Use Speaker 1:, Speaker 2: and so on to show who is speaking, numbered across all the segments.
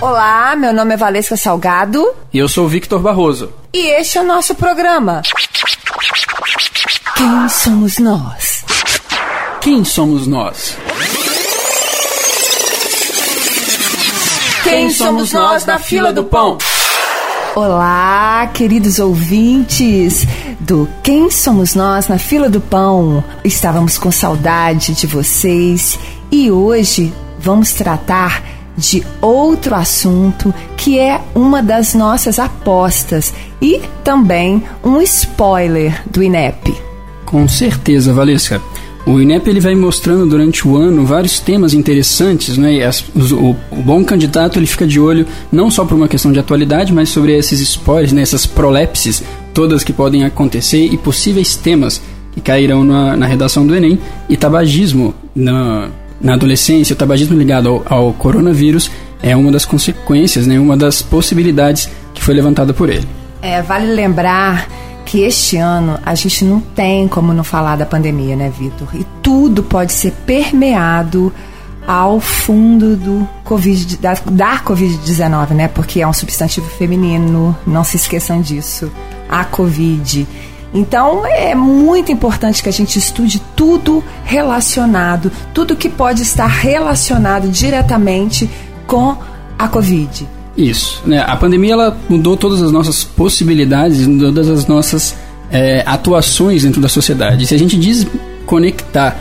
Speaker 1: Olá, meu nome é Valesca Salgado.
Speaker 2: E eu sou o Victor Barroso.
Speaker 1: E este é o nosso programa. Quem somos nós?
Speaker 2: Quem somos nós?
Speaker 1: Quem somos nós na fila do pão? Olá, queridos ouvintes do Quem Somos Nós na Fila do Pão. Estávamos com saudade de vocês e hoje vamos tratar de outro assunto que é uma das nossas apostas e também um spoiler do INEP.
Speaker 2: Com certeza, Valesca. O INEP ele vai mostrando durante o ano vários temas interessantes, né? As, o, o, bom candidato ele fica de olho não só por uma questão de atualidade, mas sobre esses spoilers, né? essas prolepses todas que podem acontecer e possíveis temas que cairão na, na redação do Enem e tabagismo na, na adolescência, o tabagismo ligado ao, ao coronavírus é uma das consequências, né? Uma das possibilidades que foi levantada por ele.
Speaker 1: É, vale lembrar que este ano a gente não tem como não falar da pandemia, né, Vitor? E tudo pode ser permeado ao fundo do COVID, da, da Covid-19, né? Porque é um substantivo feminino, não se esqueçam disso. A Covid. Então é muito importante que a gente estude tudo relacionado, tudo que pode estar relacionado diretamente com a Covid.
Speaker 2: Isso. Né? A pandemia ela mudou todas as nossas possibilidades, todas as nossas é, atuações dentro da sociedade. Se a gente desconectar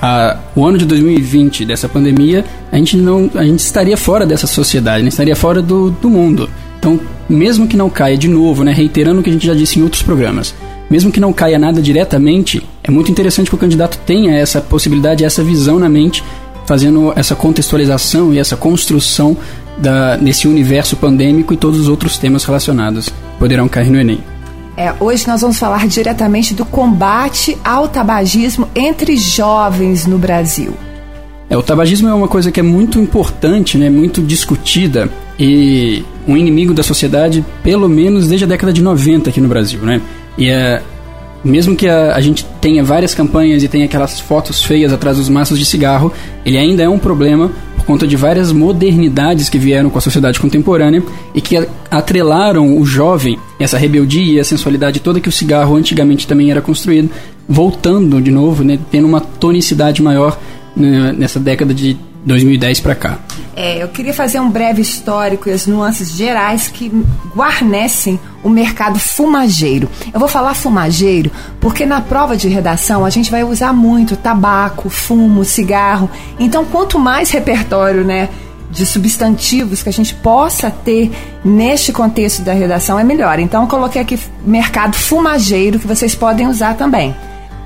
Speaker 2: a, o ano de 2020 dessa pandemia, a gente não a gente estaria fora dessa sociedade, né? estaria fora do, do mundo. Então, mesmo que não caia de novo, né, reiterando o que a gente já disse em outros programas, mesmo que não caia nada diretamente, é muito interessante que o candidato tenha essa possibilidade, essa visão na mente, fazendo essa contextualização e essa construção da, nesse universo pandêmico e todos os outros temas relacionados poderão cair no Enem.
Speaker 1: É, hoje nós vamos falar diretamente do combate ao tabagismo entre jovens no Brasil.
Speaker 2: É, o tabagismo é uma coisa que é muito importante, né, muito discutida e um inimigo da sociedade, pelo menos desde a década de 90 aqui no Brasil. Né? E é, mesmo que a, a, gente tenha várias campanhas e tenha aquelas fotos feias atrás dos maços de cigarro, ele ainda é um problema por conta de várias modernidades que vieram com a sociedade contemporânea e que atrelaram o jovem, essa rebeldia e a sensualidade toda que o cigarro antigamente também era construído, voltando de novo, né, tendo uma tonicidade maior né, nessa década de 2010 para cá.
Speaker 1: É, eu queria fazer um breve histórico e as nuances gerais que guarnecem o mercado fumageiro. Eu vou falar fumageiro porque na prova de redação a gente vai usar muito tabaco, fumo, cigarro. Então, quanto mais repertório, né, de substantivos que a gente possa ter neste contexto da redação é melhor. Então, eu coloquei aqui mercado fumageiro que vocês podem usar também.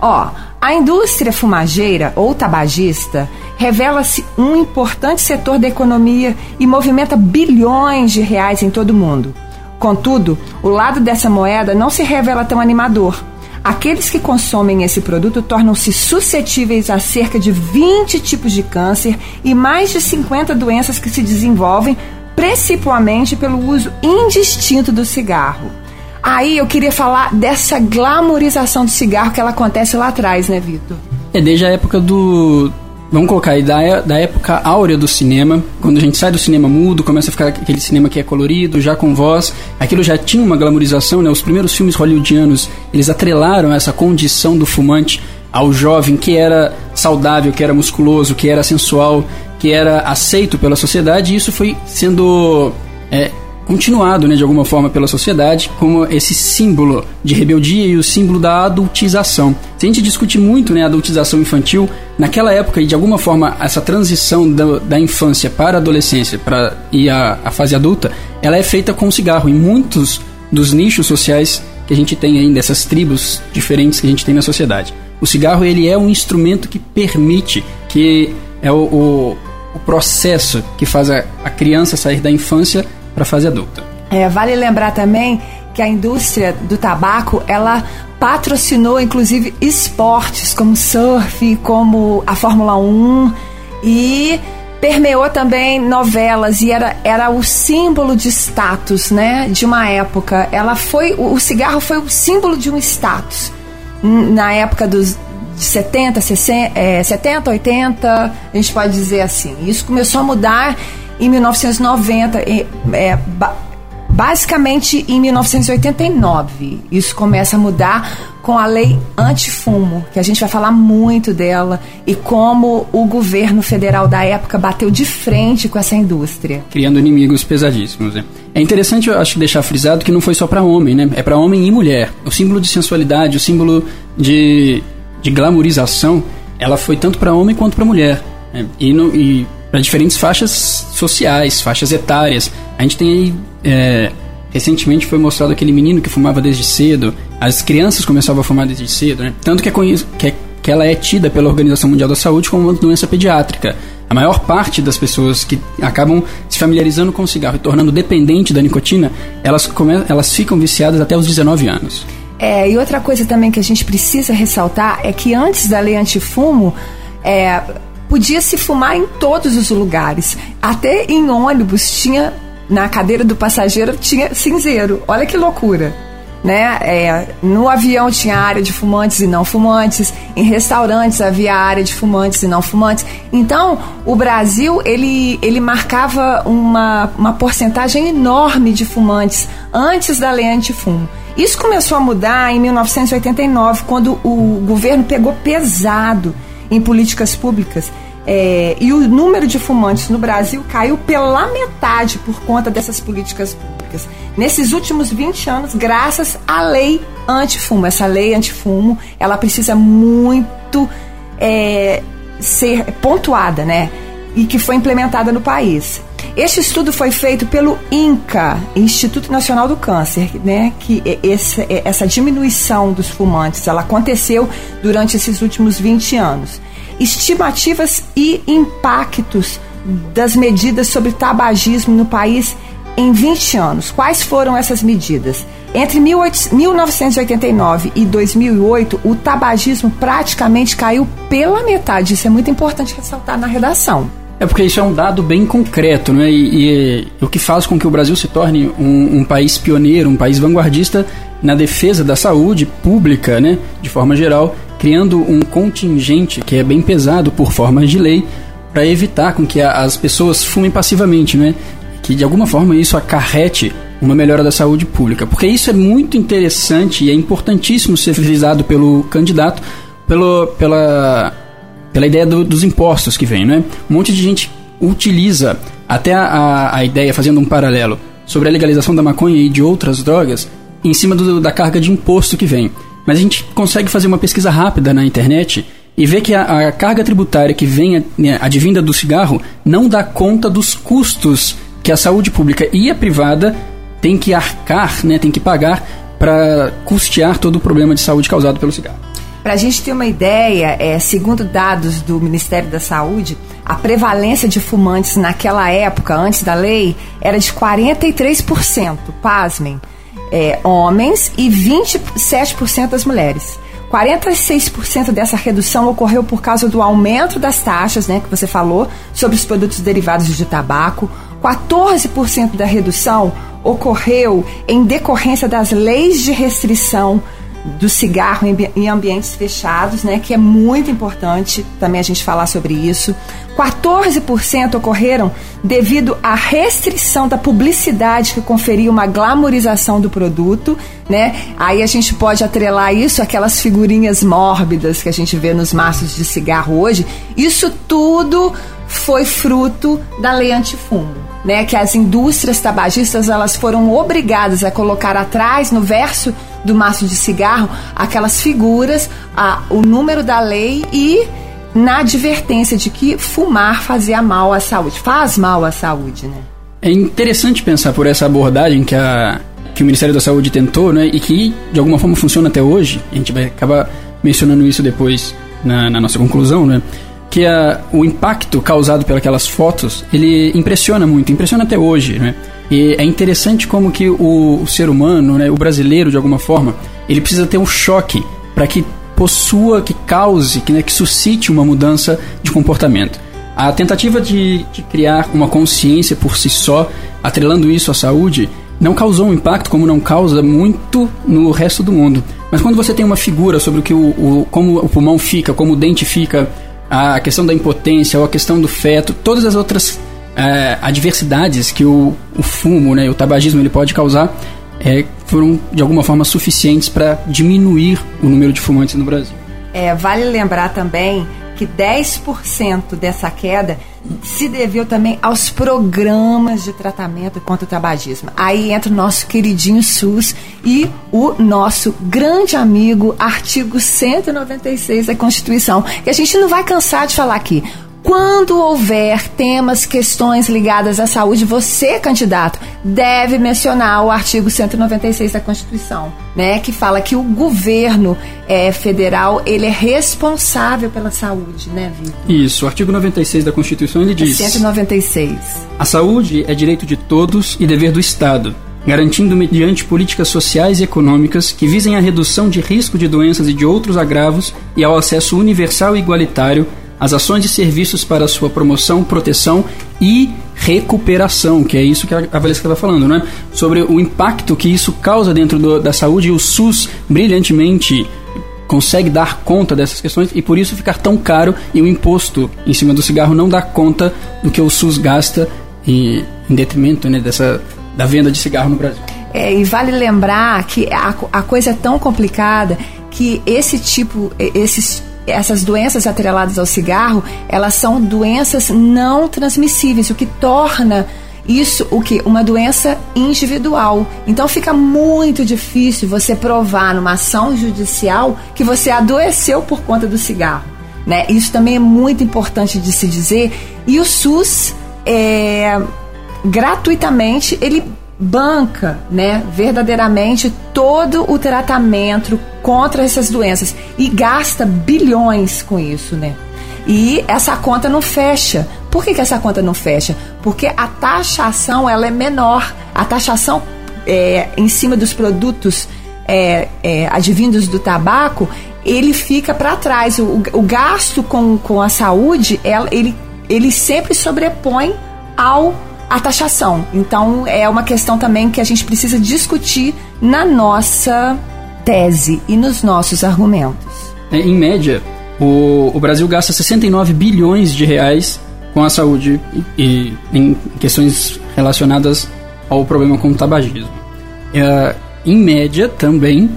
Speaker 1: Ó, a indústria fumageira ou tabagista revela-se um importante setor da economia e movimenta bilhões de reais em todo o mundo. Contudo, o lado dessa moeda não se revela tão animador. Aqueles que consomem esse produto tornam-se suscetíveis a cerca de 20 tipos de câncer e mais de 50 doenças que se desenvolvem principalmente pelo uso indistinto do cigarro. Aí eu queria falar dessa glamorização do cigarro que ela acontece lá atrás, né, Vitor?
Speaker 2: É desde a época do, Vamos colocar aí, da, da época áurea do cinema, quando a gente sai do cinema mudo, começa a ficar aquele cinema que é colorido, já com voz, aquilo já tinha uma glamorização, né? Os primeiros filmes hollywoodianos, eles atrelaram essa condição do fumante ao jovem que era saudável, que era musculoso, que era sensual, que era aceito pela sociedade, e isso foi sendo é, continuado, né, de alguma forma pela sociedade, como esse símbolo de rebeldia e o símbolo da adultização. Se a gente discute muito, né, a adultização infantil, naquela época e de alguma forma essa transição da, da infância para a adolescência para e a, a fase adulta, ela é feita com o cigarro. Em muitos dos nichos sociais que a gente tem aí dessas tribos diferentes que a gente tem na sociedade. O cigarro ele é um instrumento que permite que é o, o, o processo que faz a, a criança sair da infância para a fase adulta.
Speaker 1: É, vale lembrar também que a indústria do tabaco ela patrocinou inclusive esportes como surf, como a Fórmula 1 e permeou também novelas e era, era o símbolo de status, né, de uma época. Ela foi o cigarro foi o símbolo de um status na época dos de 70, 60, é, 70, 80, a gente pode dizer assim. Isso começou a mudar em 1990, é, basicamente em 1989. Isso começa a mudar com a lei antifumo, que a gente vai falar muito dela e como o governo federal da época bateu de frente com essa indústria,
Speaker 2: criando inimigos pesadíssimos. Né? É interessante, eu acho, deixar frisado que não foi só para homem, né? É para homem e mulher. O símbolo de sensualidade, o símbolo de, de glamorização, ela foi tanto para homem quanto para mulher. Né? E, e para diferentes faixas sociais, faixas etárias. A gente tem aí é, Recentemente foi mostrado aquele menino que fumava desde cedo, as crianças começavam a fumar desde cedo, né? Tanto que, é, que, é, que ela é tida pela Organização Mundial da Saúde como uma doença pediátrica. A maior parte das pessoas que acabam se familiarizando com o cigarro e tornando dependente da nicotina, elas, elas ficam viciadas até os 19 anos.
Speaker 1: É, e outra coisa também que a gente precisa ressaltar é que antes da lei antifumo, é, podia se fumar em todos os lugares. Até em ônibus tinha na cadeira do passageiro tinha cinzeiro. Olha que loucura. Né? É, no avião tinha área de fumantes e não fumantes, em restaurantes havia área de fumantes e não fumantes. Então, o Brasil ele, ele marcava uma, uma porcentagem enorme de fumantes antes da lei antifumo. Isso começou a mudar em 1989, quando o governo pegou pesado em políticas públicas é, e o número de fumantes no Brasil caiu pela metade por conta dessas políticas públicas. Nesses últimos 20 anos, graças à lei antifumo. Essa lei antifumo, ela precisa muito é, ser pontuada, né? E que foi implementada no país. Este estudo foi feito pelo INCA, Instituto Nacional do Câncer, né? Que esse, essa diminuição dos fumantes, ela aconteceu durante esses últimos 20 anos estimativas e impactos das medidas sobre tabagismo no país em 20 anos. Quais foram essas medidas? Entre 1989 e 2008, o tabagismo praticamente caiu pela metade. Isso é muito importante ressaltar na redação.
Speaker 2: É porque isso é um dado bem concreto, né? E, e, e o que faz com que o Brasil se torne um, um, país pioneiro, um país vanguardista na defesa da saúde pública, né? De forma geral, criando um contingente que é bem pesado por forma de lei para evitar com que a, as pessoas fumem passivamente, né? Que de alguma forma isso acarrete uma melhora da saúde pública. Porque isso é muito interessante e é importantíssimo ser frisado pelo candidato pelo, pela, pela ideia do, dos impostos que vem, né? Um monte de gente utiliza até a, a, ideia, fazendo um paralelo, sobre a legalização da maconha e de outras drogas em cima do, da carga de imposto que vem. Mas a gente consegue fazer uma pesquisa rápida na internet e ver que a, a carga tributária que vem né, advinda do cigarro não dá conta dos custos que a saúde pública e a privada tem que arcar, né, tem que pagar para custear todo o problema de saúde causado pelo cigarro.
Speaker 1: Para a gente ter uma ideia, é, segundo dados do Ministério da Saúde, a prevalência de fumantes naquela época, antes da lei, era de 43%. Pasmem é, homens e 27% das mulheres. 46% dessa redução ocorreu por causa do aumento das taxas, né, que você falou, sobre os produtos derivados de tabaco. 14% da redução ocorreu em decorrência das leis de restrição do cigarro em, ambientes fechados, né, que é muito importante também a gente falar sobre isso. 14% ocorreram devido à restrição da publicidade que conferia uma glamorização do produto, né? Aí a gente pode atrelar isso àquelas figurinhas mórbidas que a gente vê nos maços de cigarro hoje. Isso tudo foi fruto da lei antifumo, né? Que as indústrias tabagistas elas foram obrigadas a colocar atrás no verso do maço de cigarro aquelas figuras, a, o número da lei e na advertência de que fumar fazia mal à saúde, faz mal à saúde, né?
Speaker 2: É interessante pensar por essa abordagem que, a, que o Ministério da Saúde tentou, né? E que de alguma forma funciona até hoje. A gente vai acabar mencionando isso depois na, na nossa conclusão, né? A, o impacto causado pelas fotos, ele impressiona muito, impressiona até hoje, né? E é interessante como que o, o ser humano, né, o brasileiro de alguma forma, ele precisa ter um choque para que possua, que cause, que, né, que suscite uma mudança de comportamento. A tentativa de, de, criar uma consciência por si só, atrelando isso à saúde, não causou um impacto como não causa muito no resto do mundo. Mas quando você tem uma figura sobre o que o, o como o pulmão fica, como o dente fica, a questão da impotência ou a questão do feto, todas as outras é, adversidades que o, o fumo, né, o tabagismo, ele pode causar, é, foram de alguma forma suficientes para diminuir o número de fumantes no Brasil.
Speaker 1: É, vale lembrar também que 10% dessa queda se deveu também aos programas de tratamento contra o tabagismo. Aí entra o nosso queridinho SUS e o nosso grande amigo artigo 196 da Constituição, que a gente não vai cansar de falar aqui. Quando houver temas, questões ligadas à saúde, você, candidato, deve mencionar o artigo 196 da Constituição, né, que fala que o governo é, federal ele é responsável pela saúde, né, Vitor?
Speaker 2: Isso, o artigo 96 da Constituição ele diz:
Speaker 1: é 196.
Speaker 2: A saúde é direito de todos e dever do Estado garantindo mediante políticas sociais e econômicas que visem a redução de risco de doenças e de outros agravos e ao acesso universal e igualitário as ações e serviços para sua promoção, proteção e recuperação, que é isso que a Valesca estava falando, né? Sobre o impacto que isso causa dentro do, da saúde e o SUS brilhantemente consegue dar conta dessas questões e por isso ficar tão caro e o imposto em cima do cigarro não dá conta do que o SUS gasta e, em detrimento né, dessa, da venda de cigarro no Brasil.
Speaker 1: É, e vale lembrar que a, a coisa é tão complicada que esse tipo, esses essas doenças atreladas ao cigarro, elas são doenças não transmissíveis, o que torna isso o que uma doença individual. Então fica muito difícil você provar numa ação judicial que você adoeceu por conta do cigarro, né? Isso também é muito importante de se dizer. E o SUS é, gratuitamente ele banca, né, verdadeiramente todo o tratamento contra essas doenças e gasta bilhões com isso, né? E essa conta não fecha. Por que, que essa conta não fecha? Porque a taxação ela é menor. A taxação é, em cima dos produtos é, é, advindos do tabaco, ele fica para trás. O, o, gasto com, com a saúde, ela, ele, ele sempre sobrepõe ao a taxação. Então é uma questão também que a gente precisa discutir na nossa tese e nos nossos argumentos.
Speaker 2: É, em média, o, o Brasil gasta 69 bilhões de reais com a saúde e, e em questões relacionadas ao problema com o tabagismo. É, em média, também,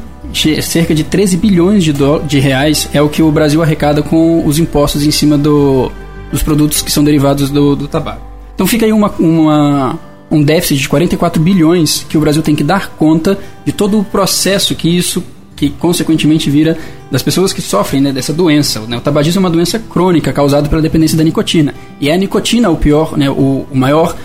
Speaker 2: cerca de 13 bilhões de, de reais é o que o Brasil arrecada com os impostos em cima do, dos produtos que são derivados do, do tabaco. Então fica aí uma, uma, um déficit de 44 bilhões que o Brasil tem que dar conta de todo o processo que isso que consequentemente vira das pessoas que sofrem né, dessa doença. Né? O tabagismo é uma doença crônica causada pela dependência da nicotina. E é a nicotina o pior, né, o, o maior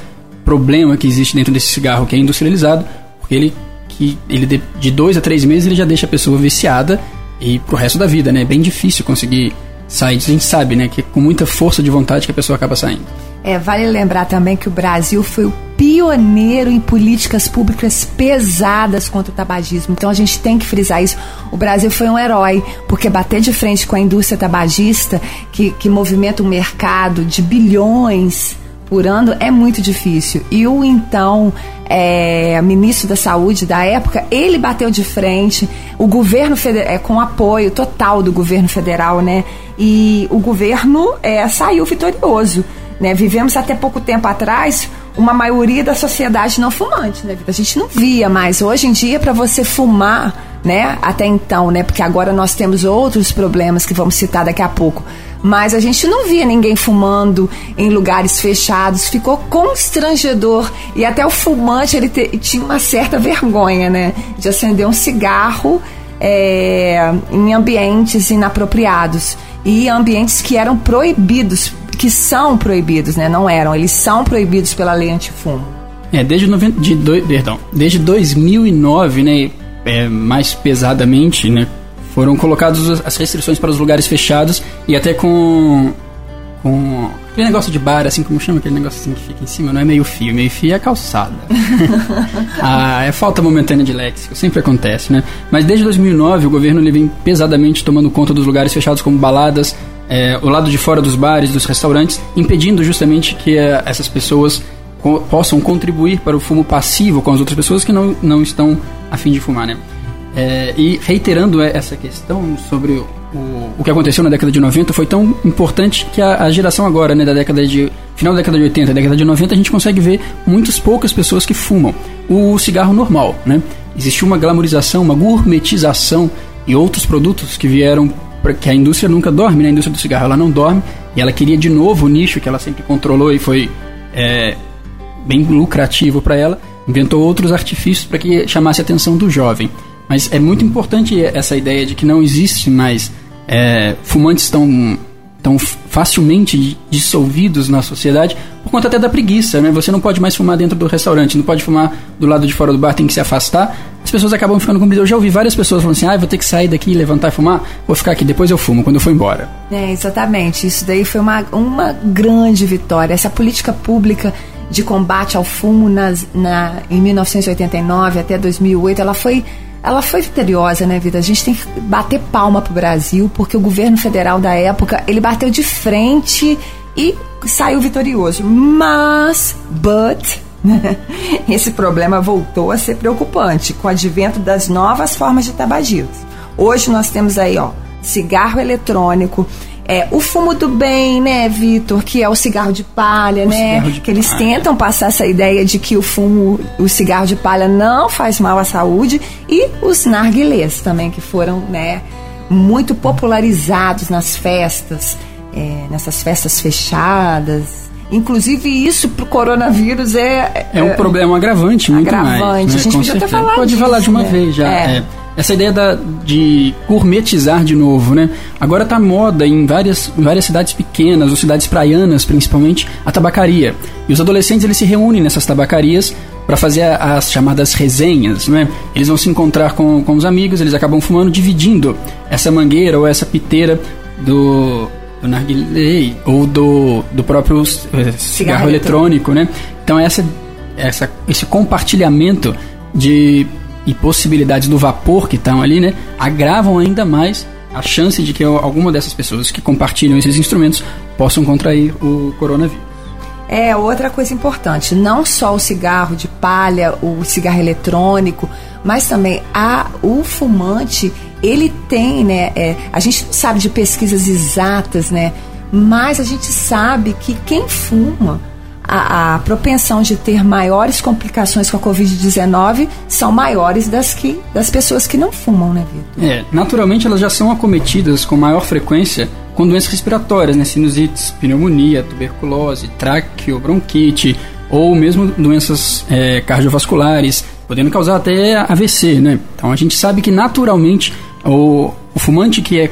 Speaker 2: problema que existe dentro desse cigarro que é industrializado, porque ele que ele de, de dois a três meses ele já deixa a pessoa viciada e pro resto da vida, né? É bem difícil conseguir sair. A gente sabe, né, que é com muita força de vontade que a pessoa acaba saindo.
Speaker 1: É, vale lembrar também que o Brasil foi o pioneiro em políticas públicas pesadas contra o tabagismo. Então a gente tem que frisar isso. O Brasil foi um herói, porque bater de frente com a indústria tabagista, que, que movimenta um mercado de bilhões é muito difícil. E o então é, ministro da Saúde da época, ele bateu de frente, o governo federal, é, com apoio total do governo federal, né? E o governo é, saiu vitorioso. Né? Vivemos até pouco tempo atrás uma maioria da sociedade não fumante, né? A gente não via mais. Hoje em dia, para você fumar, né? Até então, né? Porque agora nós temos outros problemas que vamos citar daqui a pouco. Mas a gente não via ninguém fumando em lugares fechados. Ficou constrangedor. E até o fumante, ele te, tinha uma certa vergonha, né? De acender um cigarro é, em ambientes inapropriados. E ambientes que eram proibidos que são proibidos, né? Não eram, eles são proibidos pela lei antifumo.
Speaker 2: É, desde, 90, de do, perdão, desde 2009, né, é, mais pesadamente, né, foram colocadas as restrições para os lugares fechados e até com com aquele negócio de bar, assim como chama aquele negócio assim que fica em cima, não é meio fio, meio fio é calçada. ah, é falta momentânea de léxico, sempre acontece, né? Mas desde 2009 o governo ele vem pesadamente tomando conta dos lugares fechados como baladas, é, o lado de fora dos bares, dos restaurantes, impedindo justamente que é, essas pessoas co possam contribuir para o fumo passivo com as outras pessoas que não, não estão a fim de fumar, né? É, e reiterando essa questão sobre o, o que aconteceu na década de 90 foi tão importante que a, a, geração agora, né, da década de final da década de 80, década de 90, a gente consegue ver muitas poucas pessoas que fumam o cigarro normal, né? Existiu uma glamorização, uma gourmetização e outros produtos que vieram que a indústria nunca dorme, né? A indústria do cigarro ela não dorme e ela queria de novo o nicho que ela sempre controlou e foi é, bem lucrativo para ela, inventou outros artifícios para que chamasse a atenção do jovem. Mas é muito importante essa ideia de que não existe mais é, fumantes tão, tão facilmente dissolvidos na sociedade por conta até da preguiça, né? Você não pode mais fumar dentro do restaurante, não pode fumar do lado de fora do bar, tem que se afastar. As pessoas acabam ficando com medo. Eu já ouvi várias pessoas falando assim: ah, vou ter que sair daqui, levantar e fumar, vou ficar aqui, depois eu fumo, quando eu for embora.
Speaker 1: É, exatamente. Isso daí foi uma, uma grande vitória. Essa política pública de combate ao fumo nas, na, em 1989 até 2008, ela foi ela foi vitoriosa, né, Vida? A gente tem que bater palma pro Brasil, porque o governo federal da época, ele bateu de frente e saiu vitorioso. Mas, but, esse problema voltou a ser preocupante com o advento das novas formas de tabagismo. Hoje nós temos aí, ó, cigarro eletrônico, é, o fumo do bem, né, Vitor, que é o cigarro de palha, o né? De que eles tentam passar essa ideia de que o fumo, o cigarro de palha não faz mal à saúde e os narguilés também que foram, né, muito popularizados nas festas, é, nessas festas fechadas. Inclusive isso pro coronavírus é
Speaker 2: é, é um problema agravante muito agravante. mais. Né?
Speaker 1: A gente podia até falar
Speaker 2: Pode
Speaker 1: disso,
Speaker 2: falar de uma
Speaker 1: né?
Speaker 2: vez já.
Speaker 1: É.
Speaker 2: Essa ideia da, de gourmetizar de novo, né? Agora tá moda em várias, em várias cidades pequenas, ou cidades praianas principalmente, a tabacaria. E os adolescentes eles se reúnem nessas tabacarias para fazer as chamadas resenhas, né? Eles vão se encontrar com, com os amigos, eles acabam fumando, dividindo essa mangueira ou essa piteira do, do narguilé ou do, do próprio eh, cigarro, cigarro eletrônico, né? Então essa, essa, esse compartilhamento de e possibilidades do vapor que estão ali, né, agravam ainda mais a chance de que alguma dessas pessoas que compartilham esses instrumentos possam contrair o coronavírus.
Speaker 1: É outra coisa importante, não só o cigarro de palha, o cigarro eletrônico, mas também a, o fumante, ele tem, né? É, a gente não sabe de pesquisas exatas, né? Mas a gente sabe que quem fuma a, a, propensão de ter maiores complicações com a Covid-19 são maiores das, que, das pessoas que não fumam, né, Vitor?
Speaker 2: É, naturalmente elas já são acometidas com maior frequência com doenças respiratórias, né, sinusites, pneumonia, tuberculose, traqueobronquite ou mesmo doenças é, cardiovasculares, podendo causar até AVC, né? Então a gente sabe que naturalmente o, o fumante que é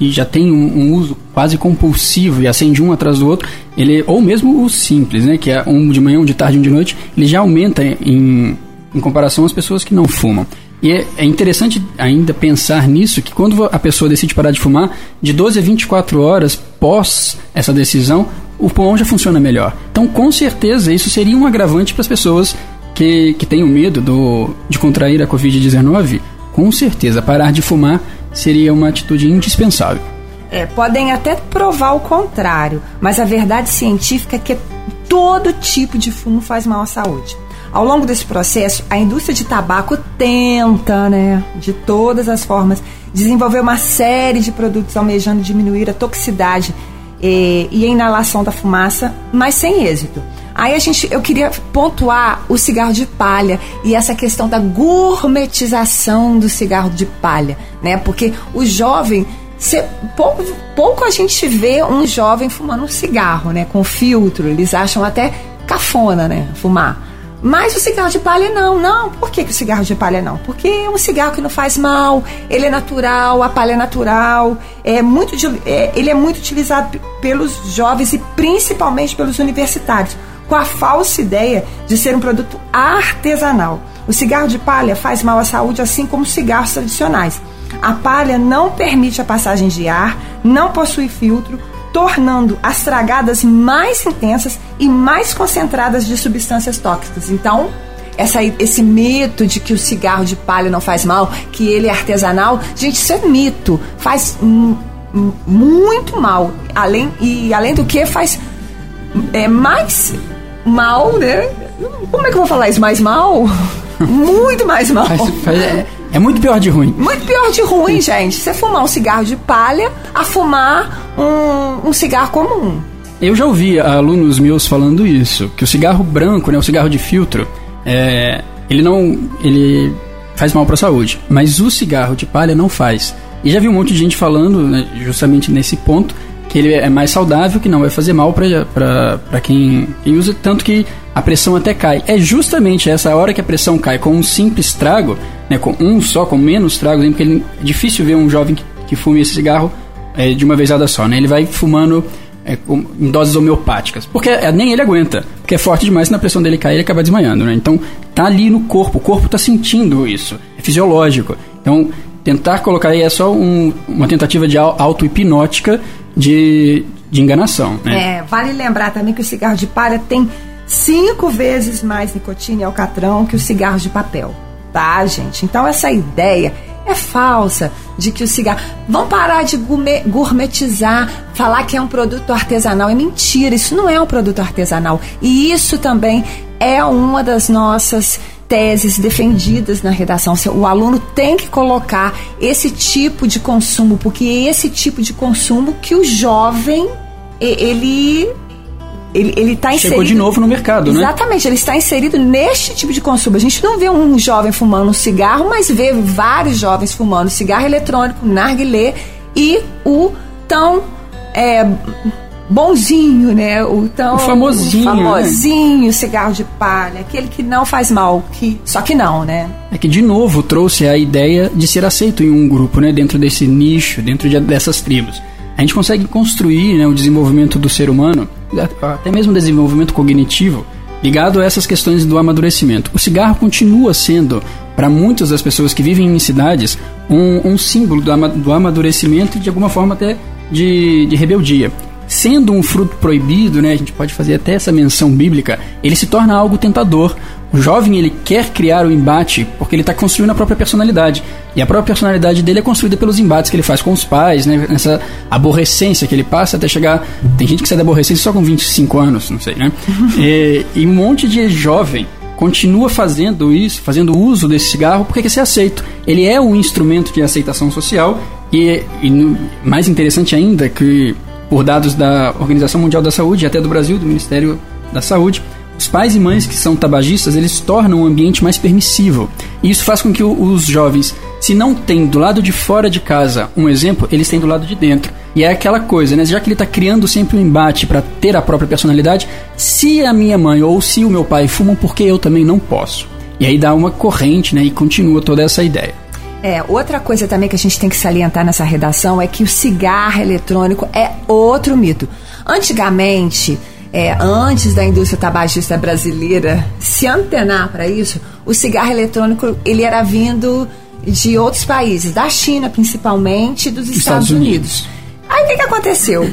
Speaker 2: que já tem um, um, uso quase compulsivo e acende um atrás do outro, ele ou mesmo o simples, né, que é um de manhã, um de tarde, um de noite, ele já aumenta em, em comparação às pessoas que não fumam. E é, é, interessante ainda pensar nisso, que quando a pessoa decide parar de fumar, de 12 a 24 horas pós essa decisão, o pulmão já funciona melhor. Então, com certeza, isso seria um agravante para as pessoas que, que o medo do, de contrair a Covid-19. Com certeza, parar de fumar seria uma atitude indispensável.
Speaker 1: É, podem até provar o contrário, mas a verdade científica é que todo tipo de fumo faz mal à saúde. Ao longo desse processo, a indústria de tabaco tenta, né, de todas as formas, desenvolver uma série de produtos almejando diminuir a toxicidade e, e a inalação da fumaça, mas sem êxito. Aí a gente, eu queria pontuar o cigarro de palha e essa questão da gourmetização do cigarro de palha, né? Porque o jovem Cê, pouco, pouco a gente vê um jovem fumando um cigarro, né? Com filtro. Eles acham até cafona, né? Fumar. Mas o cigarro de palha não, não. Por que, que o cigarro de palha não? Porque é um cigarro que não faz mal, ele é natural, a palha é natural, é muito, é, ele é muito utilizado pelos jovens e principalmente pelos universitários com a falsa ideia de ser um produto artesanal. O cigarro de palha faz mal à saúde, assim como os cigarros tradicionais. A palha não permite a passagem de ar, não possui filtro, tornando as tragadas mais intensas e mais concentradas de substâncias tóxicas. Então, essa, esse mito de que o cigarro de palha não faz mal, que ele é artesanal, gente, isso é mito. Faz muito mal. Além, e além do que, faz é, mais mal, né? Como é que eu vou falar isso? Mais mal? Muito mais mal.
Speaker 2: Faz, faz, é, É muito pior de ruim.
Speaker 1: Muito pior de ruim, gente. Você fumar um cigarro de palha a fumar um, um cigarro comum.
Speaker 2: Eu já ouvi alunos meus falando isso, que o cigarro branco, né, o cigarro de filtro, é, ele não, ele faz mal para a saúde, mas o cigarro de palha não faz. E já vi um monte de gente falando, né, justamente nesse ponto, que ele é mais saudável, que não vai fazer mal para quem, quem usa, tanto que a pressão até cai. É justamente essa hora que a pressão cai com um simples trago, né, com um só, com menos trago, porque ele, é difícil ver um jovem que, que fume esse cigarro é, de uma vezada só, né? Ele vai fumando é, em doses homeopáticas. Porque é, nem ele aguenta. Porque é forte demais, na pressão dele cair, ele acaba desmanhando, né? Então, tá ali no corpo, o corpo tá sentindo isso. É fisiológico. Então, tentar colocar aí é só um, uma tentativa de auto-hipnótica de, de enganação. Né?
Speaker 1: É, vale lembrar também que o cigarro de palha tem cinco vezes mais nicotina e alcatrão que o cigarro de papel. Tá, gente? Então, essa ideia é falsa de que o cigarro. Vão parar de gourmetizar, falar que é um produto artesanal. É mentira, isso não é um produto artesanal. E isso também é uma das nossas teses defendidas na redação. O aluno tem que colocar esse tipo de consumo, porque é esse tipo de consumo que o jovem ele ele, ele tá inserido.
Speaker 2: Chegou de novo no mercado,
Speaker 1: né? Exatamente, ele está inserido neste tipo de consumo. A gente não vê um jovem fumando um cigarro, mas vê vários jovens fumando cigarro eletrônico, narguilé e o tão é, bonzinho, né? O tão
Speaker 2: o famosinho,
Speaker 1: o famosinho né? cigarro de palha, aquele que não faz mal, que só que não, né?
Speaker 2: É que de novo trouxe a ideia de ser aceito em um grupo, né? Dentro desse nicho, dentro de, dessas tribos a gente consegue construir né, o desenvolvimento do ser humano, até mesmo o desenvolvimento cognitivo, ligado a essas questões do amadurecimento. O cigarro continua sendo, para muitas das pessoas que vivem em cidades, um, um símbolo do, amadurecimento e de alguma forma até de, de rebeldia sendo um fruto proibido, né, a gente pode fazer até essa menção bíblica, ele se torna algo tentador. O jovem ele quer criar o embate porque ele está construindo a própria personalidade. E a própria personalidade dele é construída pelos embates que ele faz com os pais, né? Essa aborrecência que ele passa até chegar. Tem gente que sai da aborrecência só com 25 anos, não sei, né? e, e um monte de jovem continua fazendo isso, fazendo uso desse cigarro porque quer ser aceito. Ele é um instrumento de aceitação social e, e no, mais interessante ainda que por dados da Organização Mundial da Saúde e até do Brasil, do Ministério da Saúde, os pais e mães que são tabagistas, eles tornam o ambiente mais permissivo. E isso faz com que os jovens, se não tem do lado de fora de casa um exemplo, eles têm do lado de dentro. E é aquela coisa, né? Já que ele está criando sempre um embate para ter a própria personalidade, se a minha mãe ou se o meu pai fumam, por que eu também não posso? E aí dá uma corrente, né? E continua toda essa ideia.
Speaker 1: É, outra coisa também que a gente tem que salientar nessa redação é que o cigarro eletrônico é outro mito. Antigamente, é, antes da indústria tabagista brasileira se antenar para isso, o cigarro eletrônico ele era vindo de outros países, da China principalmente, dos Estados, Estados Unidos. Unidos. Aí o que, que aconteceu?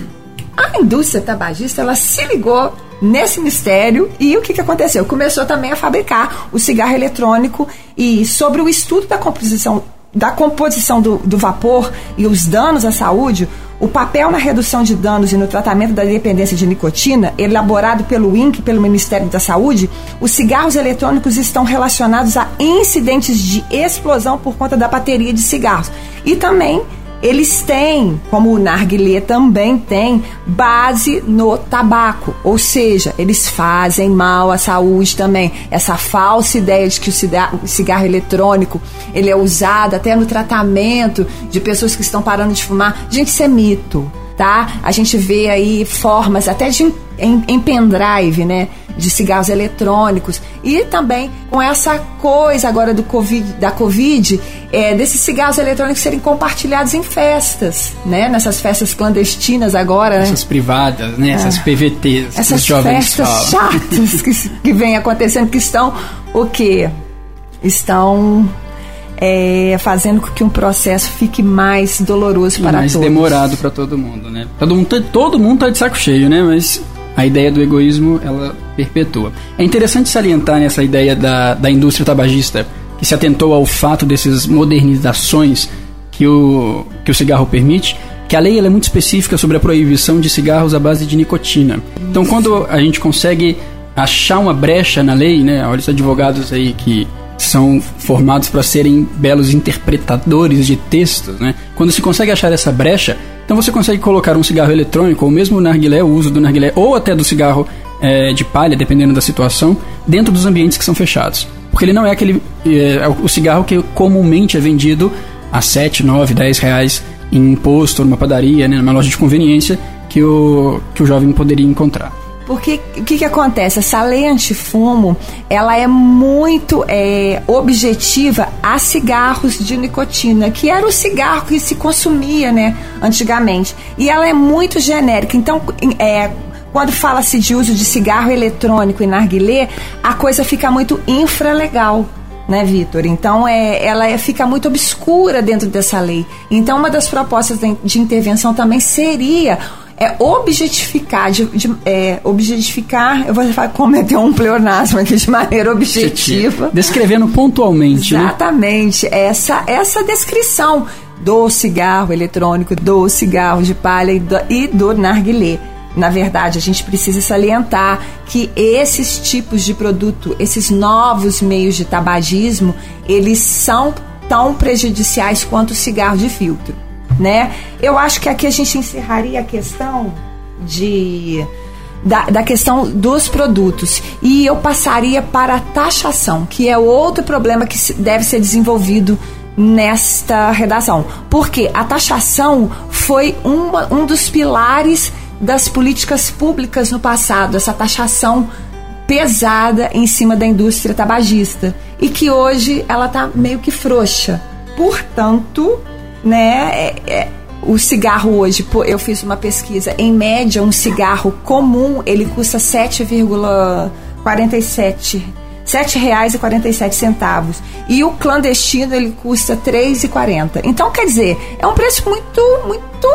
Speaker 1: A indústria tabagista ela se ligou nesse mistério e o que, que aconteceu? Começou também a fabricar o cigarro eletrônico e sobre o estudo da composição da composição do, do vapor e os danos à saúde, o papel na redução de danos e no tratamento da dependência de nicotina, elaborado pelo INC, pelo Ministério da Saúde, os cigarros eletrônicos estão relacionados a incidentes de explosão por conta da bateria de cigarros. E também eles têm, como o narguilé também tem, base no tabaco, ou seja, eles fazem mal à saúde também. Essa falsa ideia de que o cigarro, eletrônico ele é usado até no tratamento de pessoas que estão parando de fumar, gente, isso é mito, tá? A gente vê aí formas até de em, em pendrive, né? De cigarros eletrônicos. E também com essa coisa agora do COVID, da Covid, é, desses cigarros eletrônicos serem compartilhados em festas, né? Nessas festas clandestinas agora,
Speaker 2: né? Essas privadas, né? Essas é. PVTs.
Speaker 1: Essas festas chatas que, que vem acontecendo, que estão o quê? Estão é, fazendo com que um processo fique mais doloroso para
Speaker 2: mais
Speaker 1: todos.
Speaker 2: Mais demorado para todo mundo, né? Todo mundo, tá, todo mundo tá de saco cheio, né? Mas a ideia do egoísmo ela perpetua. É interessante salientar nessa ideia da, da indústria tabagista que se atentou ao fato dessas modernizações que o, que o cigarro permite, que a lei é muito específica sobre a proibição de cigarros à base de nicotina. Então, quando a gente consegue achar uma brecha na lei, né, olha os advogados aí que são formados para serem belos interpretadores de textos, né? Quando se consegue achar essa brecha, então você consegue colocar um cigarro eletrônico, ou mesmo o narguilé, o uso do narguilé, ou até do cigarro é, de palha, dependendo da situação, dentro dos ambientes que são fechados. Porque ele não é aquele é, o cigarro que comumente é vendido a 7, 9, 10 reais em imposto, numa padaria, né, numa loja de conveniência, que o, que o jovem poderia encontrar.
Speaker 1: Porque o que, que acontece? Essa lei antifumo, ela é muito é, objetiva a cigarros de nicotina, que era o cigarro que se consumia, né, antigamente. E ela é muito genérica. Então, é, quando fala-se de uso de cigarro eletrônico e narguilé, a coisa fica muito infralegal né, Vitor? Então, é, ela é, fica muito obscura dentro dessa lei. Então, uma das propostas de, de intervenção também seria é objetificar, de, de é, objetificar, eu vou cometer um pleonasmo aqui de maneira objetiva.
Speaker 2: Descrevendo pontualmente.
Speaker 1: Né? Exatamente, né? essa, essa descrição do cigarro eletrônico, do cigarro de palha e do, e do narguilé. Na verdade, a gente precisa salientar que esses tipos de produto, esses novos meios de tabagismo, eles são tão prejudiciais quanto o cigarro de filtro né? Eu acho que aqui a gente encerraria a questão de da, da, questão dos produtos e eu passaria para a taxação, que é outro problema que deve ser desenvolvido nesta redação. Porque a taxação foi uma, um dos pilares das políticas públicas no passado, essa taxação pesada em cima da indústria tabagista e que hoje ela está meio que frouxa. Portanto, né? É, é, o cigarro hoje, eu fiz uma pesquisa, em média um cigarro comum ele custa 7,47 sete reais e o clandestino ele custa e quarenta então quer dizer é um preço muito muito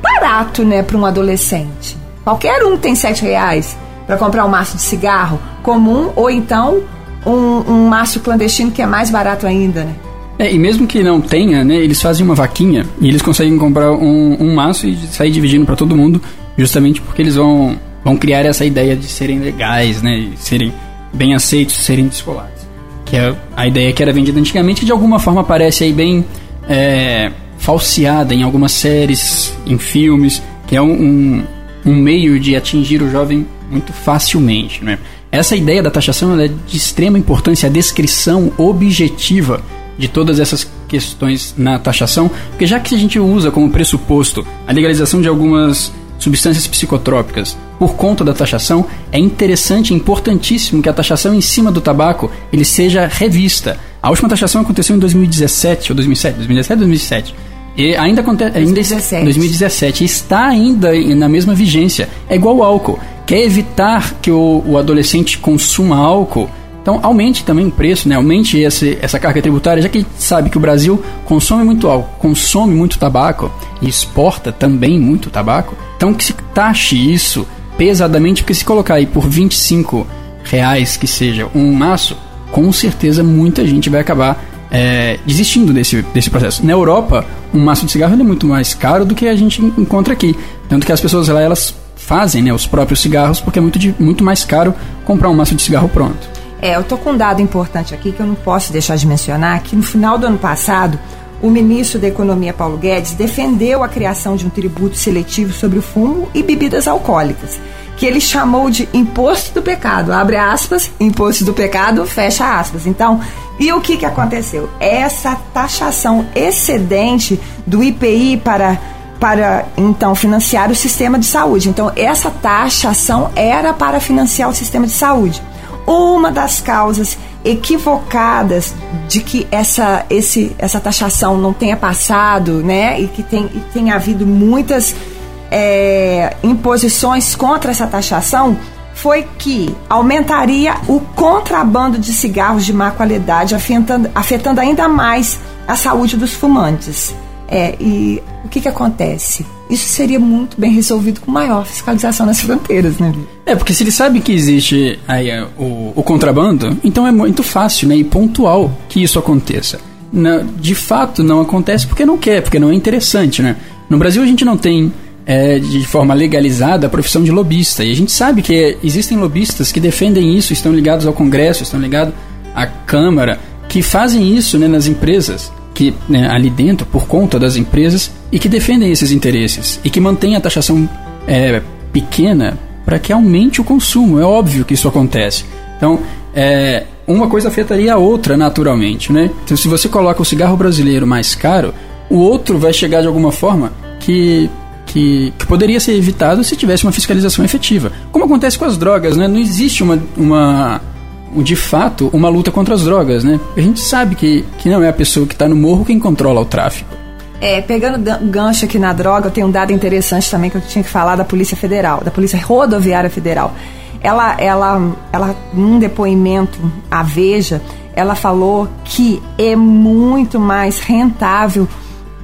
Speaker 1: barato né para um adolescente. Qualquer um tem sete reais para comprar um maço de cigarro comum ou então um, um maço clandestino que é mais barato ainda né
Speaker 2: é, e mesmo que não tenha, né, eles fazem uma vaquinha e eles conseguem comprar um, um maço e sair dividindo para todo mundo, justamente porque eles vão, vão criar essa ideia de serem legais, né, e serem bem aceitos, serem descolados. Que é a ideia que era vendida antigamente, que de alguma forma parece aí bem é, falseada em algumas séries, em filmes, que é um, um, um meio de atingir o jovem muito facilmente, né? Essa ideia da taxação é de extrema importância, a descrição objetiva de todas essas questões na taxação, porque já que a gente usa como pressuposto a legalização de algumas substâncias psicotrópicas por conta da taxação, é interessante e importantíssimo que a taxação em cima do tabaco ele seja revista. A última taxação aconteceu em 2017 ou 2007, 2017 2007. E ainda acontece ainda 2017. 2017 está ainda na mesma vigência. É igual o álcool. Quer evitar que o, o adolescente consuma álcool? Então aumente também o preço, né? aumente esse, essa carga tributária, já que a gente sabe que o Brasil consome muito álcool, consome muito tabaco e exporta também muito tabaco. Então que se taxe isso pesadamente, porque se colocar aí por 25 reais que seja um maço, com certeza muita gente vai acabar é, desistindo desse, desse processo. Na Europa, um maço de cigarro é muito mais caro do que a gente encontra aqui. Tanto que as pessoas lá, elas fazem né, os próprios cigarros porque é muito, muito mais caro comprar um maço de cigarro pronto.
Speaker 1: É, eu tô com um dado importante aqui que eu não posso deixar de mencionar, que no final do ano passado, o ministro da Economia Paulo Guedes defendeu a criação de um tributo seletivo sobre o fumo e bebidas alcoólicas, que ele chamou de imposto do pecado, abre aspas, imposto do pecado, fecha aspas. Então, e o que que aconteceu? Essa taxação excedente do IPI para para então financiar o sistema de saúde. Então, essa taxação era para financiar o sistema de saúde uma das causas equivocadas de que essa, esse, essa taxação não tenha passado, né, e que tem, e tenha havido muitas é, imposições contra essa taxação, foi que aumentaria o contrabando de cigarros de má qualidade, afetando, afetando ainda mais a saúde dos fumantes. É, e o que, que acontece? Isso seria muito bem resolvido com maior fiscalização nas fronteiras, né?
Speaker 2: É, porque se ele sabe que existe aí é, o, o contrabando, então é muito fácil né, e pontual que isso aconteça. Na, de fato, não acontece porque não quer, porque não é interessante, né? No Brasil a gente não tem é, de forma legalizada a profissão de lobista. E a gente sabe que existem lobistas que defendem isso, estão ligados ao Congresso, estão ligados à Câmara, que fazem isso né, nas empresas, que né, ali dentro, por conta das empresas, e que defendem esses interesses, e que mantêm a taxação é, pequena para que aumente o consumo. É óbvio que isso acontece. Então, é, uma coisa afetaria a outra naturalmente, né? Então, se você coloca o cigarro brasileiro mais caro, o outro vai chegar de alguma forma que que, que, poderia ser evitado se tivesse uma fiscalização efetiva. Como acontece com as drogas, né? Não existe uma, uma de fato, uma luta contra as drogas, né? A gente sabe que, que não é a pessoa que está no morro quem controla o tráfico.
Speaker 1: É, pegando gancho aqui na droga, eu tenho um dado interessante também que eu tinha que falar da Polícia Federal, da Polícia Rodoviária Federal. Ela, ela, ela, num depoimento à Veja, ela falou que é muito mais rentável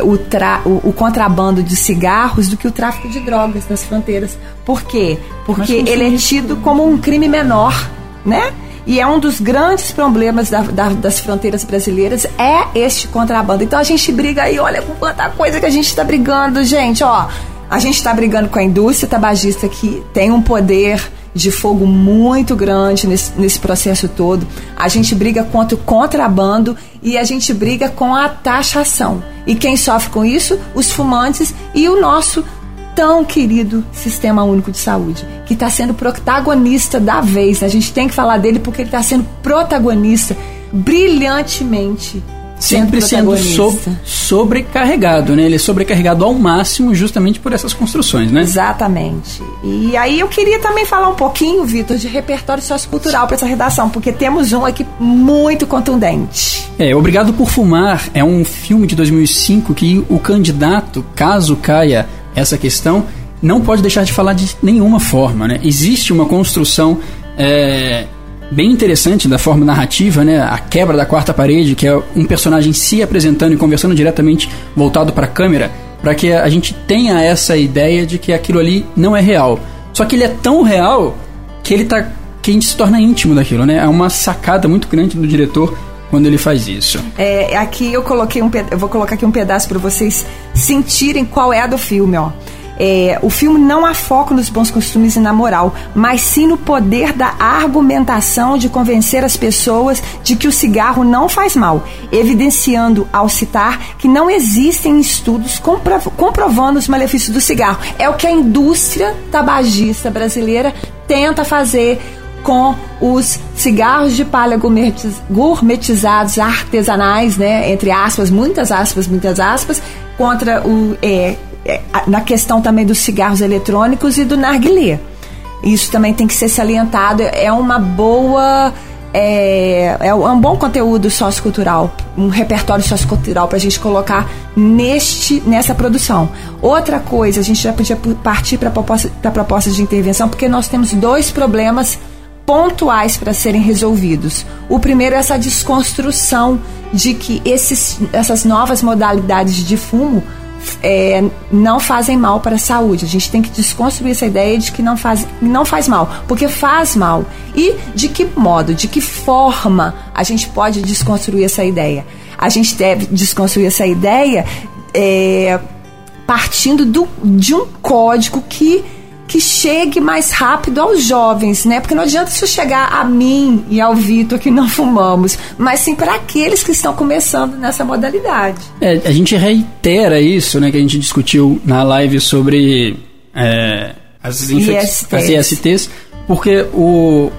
Speaker 1: o, tra o, o, contrabando de cigarros do que o tráfico de drogas nas fronteiras. Por quê? Porque ele é tido como um crime menor, né? E é um dos grandes problemas da, da, das fronteiras brasileiras é este contrabando. Então a gente briga aí, olha com quanta coisa que a gente está brigando, gente, ó. A gente está brigando com a indústria tabagista que tem um poder de fogo muito grande nesse, nesse processo todo. A gente briga contra o contrabando e a gente briga com a taxação. E quem sofre com isso? Os fumantes e o nosso tão querido Sistema Único de Saúde, que está sendo protagonista da vez. A gente tem que falar dele porque ele está sendo protagonista brilhantemente.
Speaker 2: Sempre sendo so sobrecarregado, né? Ele é sobrecarregado ao máximo justamente por essas construções, né?
Speaker 1: Exatamente. E aí eu queria também falar um pouquinho, Vitor, de repertório sociocultural para essa redação, porque temos um aqui muito contundente.
Speaker 2: É, Obrigado por Fumar é um filme de 2005 que o candidato, caso caia essa questão, não pode deixar de falar de nenhuma forma. Né? Existe uma construção é, bem interessante da forma narrativa, né? a quebra da quarta parede, que é um personagem se apresentando e conversando diretamente voltado para a câmera, para que a gente tenha essa ideia de que aquilo ali não é real. Só que ele é tão real que ele tá que a gente se torna íntimo daquilo, né? É uma sacada muito grande do diretor quando ele faz isso.
Speaker 1: É, aqui eu coloquei um eu vou colocar aqui um pedaço para vocês sentirem qual é a do filme, ó. É, o filme não há foco nos bons costumes e na moral, mas sim no poder da argumentação de convencer as pessoas de que o cigarro não faz mal, evidenciando ao citar que não existem estudos comprovando os malefícios do cigarro. É o que a indústria tabagista brasileira tenta fazer com os cigarros de palha gourmetizados, artesanais, né, entre aspas, muitas aspas, muitas aspas, contra o é, é, na questão também dos cigarros eletrônicos e do narguilé. Isso também tem que ser salientado. É uma boa é, é, um bom conteúdo sociocultural, um repertório sociocultural para a gente colocar neste, nessa produção. Outra coisa, a gente já podia partir para proposta, propostas de intervenção, porque nós temos dois problemas pontuais para serem resolvidos. O primeiro é essa desconstrução de que esses, essas novas modalidades de fumo é, não fazem mal para a saúde. A gente tem que desconstruir essa ideia de que não faz, não faz mal, porque faz mal. E de que modo, de que forma a gente pode desconstruir essa ideia? A gente deve desconstruir essa ideia é, partindo do, de um código que que chegue mais rápido aos jovens, né? Porque não adianta isso chegar a mim e ao Vitor que não fumamos, mas sim para aqueles que estão começando nessa modalidade.
Speaker 2: É, a gente reitera isso, né? Que a gente discutiu na live sobre é, as, ISTs. as ISTs, porque o,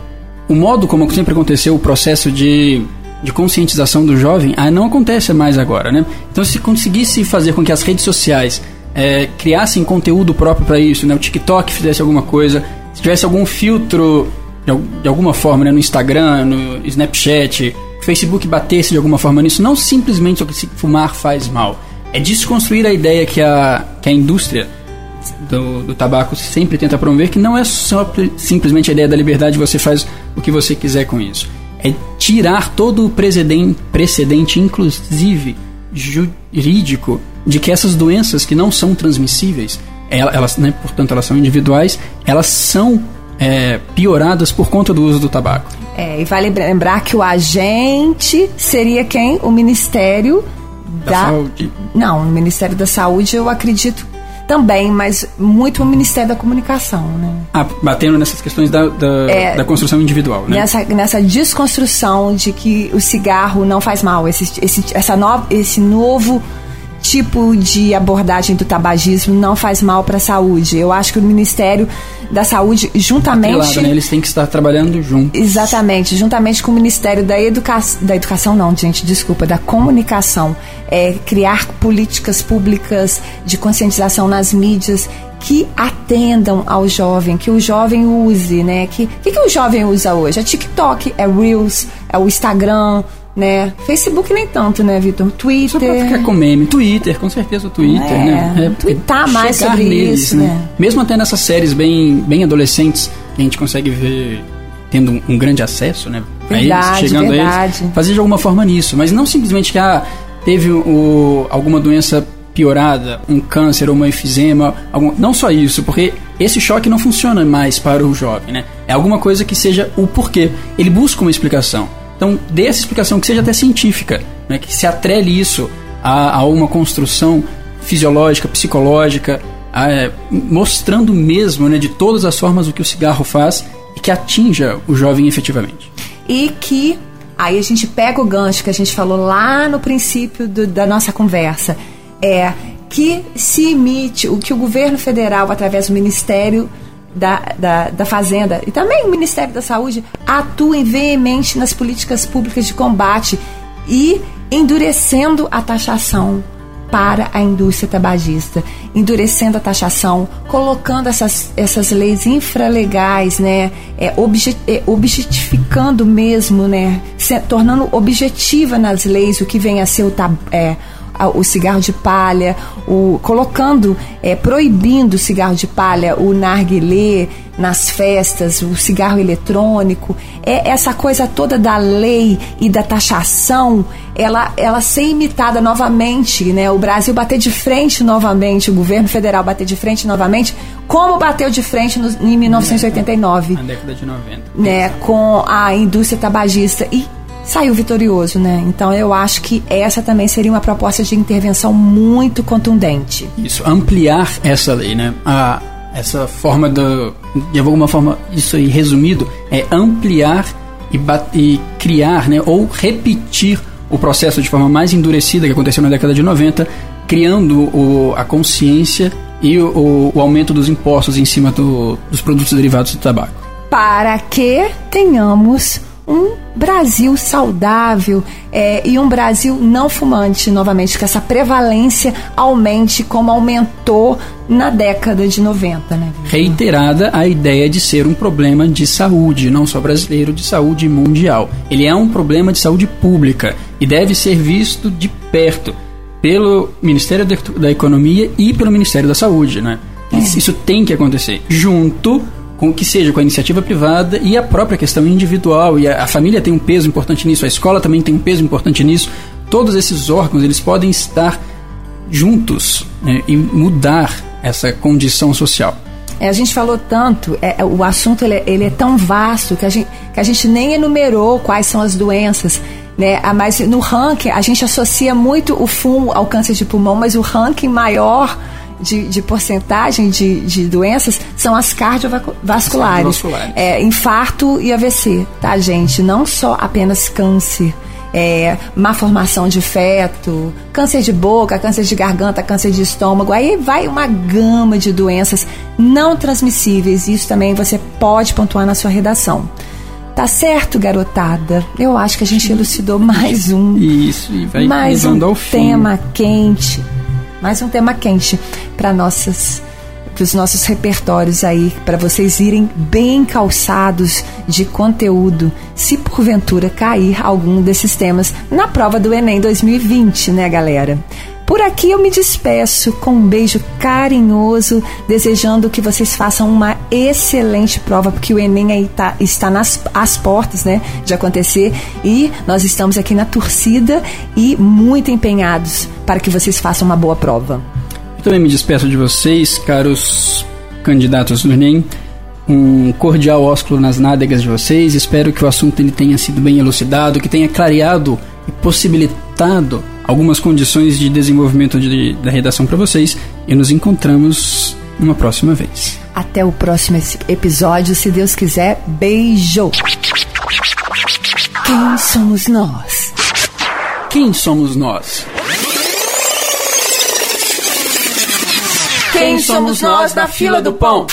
Speaker 2: o modo como sempre aconteceu o processo de de conscientização do jovem ah, não acontece mais agora, né? Então, se conseguisse fazer com que as redes sociais é, criassem conteúdo próprio para isso, né? O TikTok fizesse alguma coisa, se tivesse algum filtro de, alguma forma, né? No Instagram, no Snapchat, o Facebook batesse de alguma forma nisso, não simplesmente o que fumar faz mal, é desconstruir a ideia que a, que a indústria do, do, tabaco sempre tenta promover, que não é só simplesmente a ideia da liberdade, você faz o que você quiser com isso. É tirar todo o precedente, precedente inclusive jurídico de que essas doenças que não são transmissíveis, elas, né, portanto, elas são individuais, elas são é, pioradas por conta do uso do tabaco.
Speaker 1: É, e vale lembrar que o agente seria quem? O Ministério da, da Saúde. Não, o Ministério da Saúde eu acredito também, mas muito o Ministério da Comunicação, né?
Speaker 2: Ah, batendo nessas questões da, da, é, da construção individual, né?
Speaker 1: Nessa, nessa desconstrução de que o cigarro não faz mal, esse, esse, essa no, esse novo tipo de abordagem do tabagismo não faz mal para a saúde. Eu acho que o Ministério da Saúde, juntamente.
Speaker 2: Atrelado, né? Eles têm que estar trabalhando juntos.
Speaker 1: Exatamente, juntamente com o Ministério da Educação. Da Educação, não, gente, desculpa, da Comunicação. É, criar políticas públicas de conscientização nas mídias que atendam ao jovem, que o jovem use, né? Que que, que o jovem usa hoje? É TikTok, é Reels, é o Instagram, né? Facebook nem tanto, né, Vitor? Twitter. Só
Speaker 2: pra ficar com meme. Twitter, com certeza o Twitter, é,
Speaker 1: né? É, Twittar mais sobre neles, isso, né? né?
Speaker 2: Mesmo até nessas séries bem, bem adolescentes, a gente consegue ver tendo um, um grande acesso, né?
Speaker 1: Verdade,
Speaker 2: eles, chegando
Speaker 1: verdade.
Speaker 2: a eles, fazer de alguma forma nisso, mas não simplesmente que ah, teve o, alguma doença piorada, um câncer ou uma efizema, algum, não só isso, porque esse choque não funciona mais para o jovem, né? É alguma coisa que seja o porquê. Ele busca uma explicação. Então, dê essa explicação que seja até científica, né, que se atrele isso a, a uma construção fisiológica, psicológica, a, é, mostrando mesmo né, de todas as formas o que o cigarro faz e que atinja o jovem efetivamente.
Speaker 1: E que aí a gente pega o gancho que a gente falou lá no princípio do, da nossa conversa, é que se imite o que o governo federal, através do Ministério da, da, da Fazenda e também o Ministério da Saúde atuem veemente nas políticas públicas de combate e endurecendo a taxação para a indústria tabagista, endurecendo a taxação, colocando essas, essas leis infralegais, né, é, é, objetificando mesmo, né, se, tornando objetiva nas leis o que vem a ser o, é, o cigarro de palha, o, colocando, é, proibindo o cigarro de palha, o narguilé nas festas, o cigarro eletrônico, é essa coisa toda da lei e da taxação, ela, ela ser imitada novamente, né? O Brasil bater de frente novamente, o governo federal bater de frente novamente, como bateu de frente no, em 1989.
Speaker 2: Na década de 90.
Speaker 1: Né? Com a indústria tabagista. E saiu vitorioso, né? Então eu acho que essa também seria uma proposta de intervenção muito contundente.
Speaker 2: Isso, ampliar essa lei, né? A, essa forma do, de alguma forma, isso aí resumido, é ampliar e, e criar, né? Ou repetir o processo de forma mais endurecida que aconteceu na década de 90, criando o, a consciência e o, o, aumento dos impostos em cima do, dos produtos derivados do tabaco.
Speaker 1: Para que tenhamos um Brasil saudável é, e um Brasil não fumante, novamente, que essa prevalência aumente como aumentou na década de 90, né?
Speaker 2: Reiterada a ideia de ser um problema de saúde, não só brasileiro, de saúde mundial. Ele é um problema de saúde pública e deve ser visto de perto pelo Ministério da Economia e pelo Ministério da Saúde, né? É. Isso tem que acontecer junto com que seja com a iniciativa privada e a própria questão individual e a, a, família tem um peso importante nisso, a escola também tem um peso importante nisso. Todos esses órgãos eles podem estar juntos né, e mudar essa condição social.
Speaker 1: É, a gente falou tanto, é, o assunto ele, é, ele, é tão vasto que a, gente, que a gente nem enumerou quais são as doenças. Né? Ah, mas no ranking, a gente associa muito o fumo ao câncer de pulmão, mas o ranking maior de, de porcentagem de, de doenças são as cardiovasculares. É, infarto e AVC, tá, gente? Não só apenas câncer. É, má formação de feto, câncer de boca, câncer de garganta, câncer de estômago, aí vai uma gama de doenças não transmissíveis. Isso também você pode pontuar na sua redação. Tá certo, garotada? Eu acho que a gente elucidou mais um.
Speaker 2: Isso, e vai
Speaker 1: mais um tema quente mais um tema quente para nossas para os nossos repertórios aí, para vocês irem bem calçados de conteúdo, se porventura cair algum desses temas na prova do Enem 2020, né, galera? Por aqui eu me despeço com um beijo carinhoso, desejando que vocês façam uma excelente prova, porque o Enem aí tá, está nas as portas né, de acontecer e nós estamos aqui na torcida e muito empenhados para que vocês façam uma boa prova.
Speaker 2: Também me despeço de vocês, caros candidatos do Enem. Um cordial ósculo nas nádegas de vocês. Espero que o assunto ele tenha sido bem elucidado, que tenha clareado e possibilitado algumas condições de desenvolvimento de, da redação para vocês e nos encontramos numa próxima vez.
Speaker 1: Até o próximo episódio, se Deus quiser. Beijo! Quem somos nós?
Speaker 2: Quem somos nós?
Speaker 1: Quem somos nós na fila do pão?